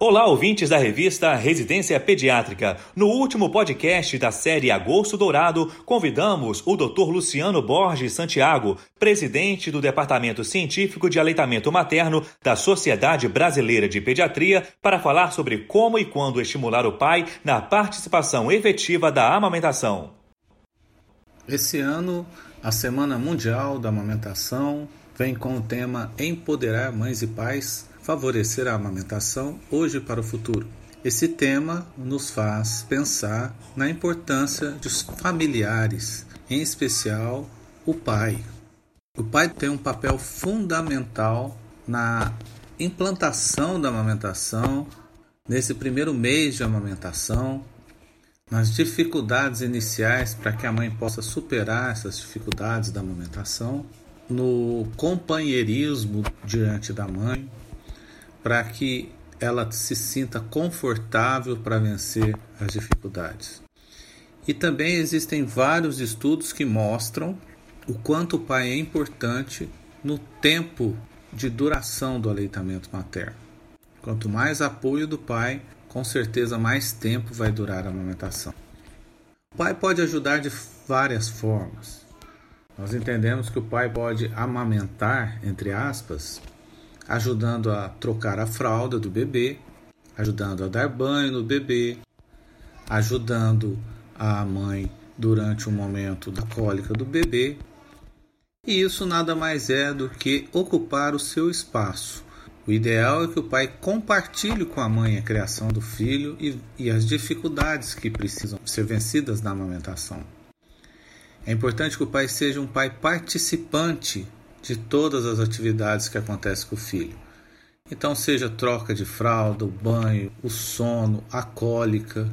Olá, ouvintes da revista Residência Pediátrica. No último podcast da série Agosto Dourado, convidamos o Dr. Luciano Borges Santiago, presidente do Departamento Científico de Aleitamento Materno da Sociedade Brasileira de Pediatria, para falar sobre como e quando estimular o pai na participação efetiva da amamentação. Esse ano, a Semana Mundial da Amamentação vem com o tema Empoderar Mães e Pais favorecer a amamentação hoje para o futuro. Esse tema nos faz pensar na importância dos familiares, em especial o pai. O pai tem um papel fundamental na implantação da amamentação, nesse primeiro mês de amamentação, nas dificuldades iniciais para que a mãe possa superar essas dificuldades da amamentação, no companheirismo diante da mãe, para que ela se sinta confortável para vencer as dificuldades. E também existem vários estudos que mostram o quanto o pai é importante no tempo de duração do aleitamento materno. Quanto mais apoio do pai, com certeza mais tempo vai durar a amamentação. O pai pode ajudar de várias formas. Nós entendemos que o pai pode amamentar, entre aspas, ajudando a trocar a fralda do bebê, ajudando a dar banho no bebê, ajudando a mãe durante o momento da cólica do bebê. E isso nada mais é do que ocupar o seu espaço. O ideal é que o pai compartilhe com a mãe a criação do filho e, e as dificuldades que precisam ser vencidas na amamentação. É importante que o pai seja um pai participante de todas as atividades que acontecem com o filho. Então, seja troca de fralda, o banho, o sono, a cólica,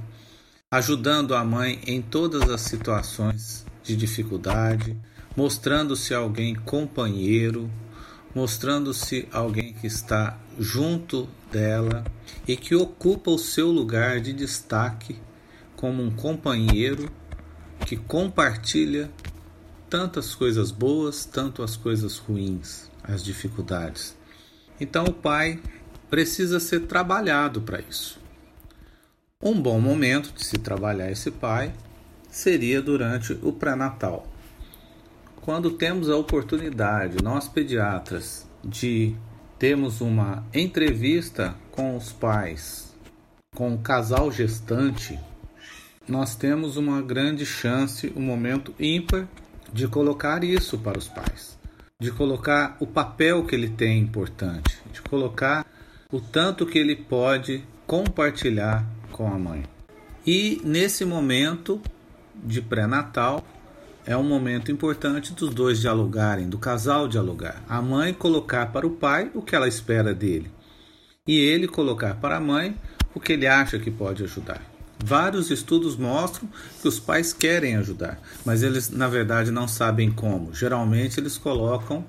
ajudando a mãe em todas as situações de dificuldade, mostrando-se alguém companheiro, mostrando-se alguém que está junto dela e que ocupa o seu lugar de destaque como um companheiro que compartilha tantas coisas boas, tanto as coisas ruins, as dificuldades. Então o pai precisa ser trabalhado para isso. Um bom momento de se trabalhar esse pai seria durante o pré-natal. Quando temos a oportunidade, nós pediatras, de termos uma entrevista com os pais, com o casal gestante, nós temos uma grande chance, um momento ímpar de colocar isso para os pais, de colocar o papel que ele tem importante, de colocar o tanto que ele pode compartilhar com a mãe. E nesse momento de pré-natal é um momento importante dos dois dialogarem, do casal dialogar. A mãe colocar para o pai o que ela espera dele e ele colocar para a mãe o que ele acha que pode ajudar. Vários estudos mostram que os pais querem ajudar, mas eles na verdade não sabem como. Geralmente eles colocam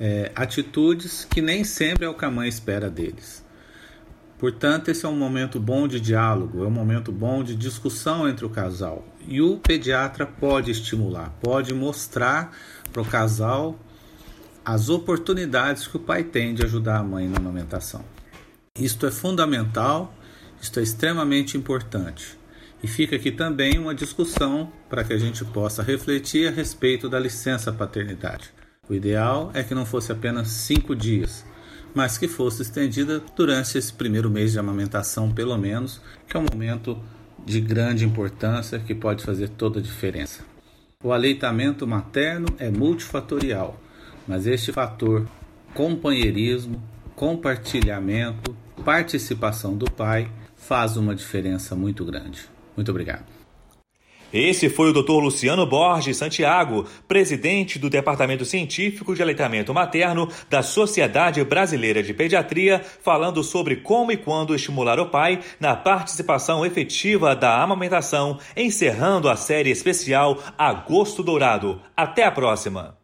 é, atitudes que nem sempre é o que a mãe espera deles. Portanto, esse é um momento bom de diálogo, é um momento bom de discussão entre o casal. E o pediatra pode estimular, pode mostrar para o casal as oportunidades que o pai tem de ajudar a mãe na amamentação. Isto é fundamental isto é extremamente importante. E fica aqui também uma discussão para que a gente possa refletir a respeito da licença paternidade. O ideal é que não fosse apenas cinco dias, mas que fosse estendida durante esse primeiro mês de amamentação, pelo menos, que é um momento de grande importância que pode fazer toda a diferença. O aleitamento materno é multifatorial, mas este fator companheirismo, compartilhamento, participação do pai faz uma diferença muito grande. Muito obrigado. Esse foi o Dr. Luciano Borges Santiago, presidente do Departamento Científico de Aleitamento Materno da Sociedade Brasileira de Pediatria, falando sobre como e quando estimular o pai na participação efetiva da amamentação, encerrando a série especial Agosto Dourado. Até a próxima!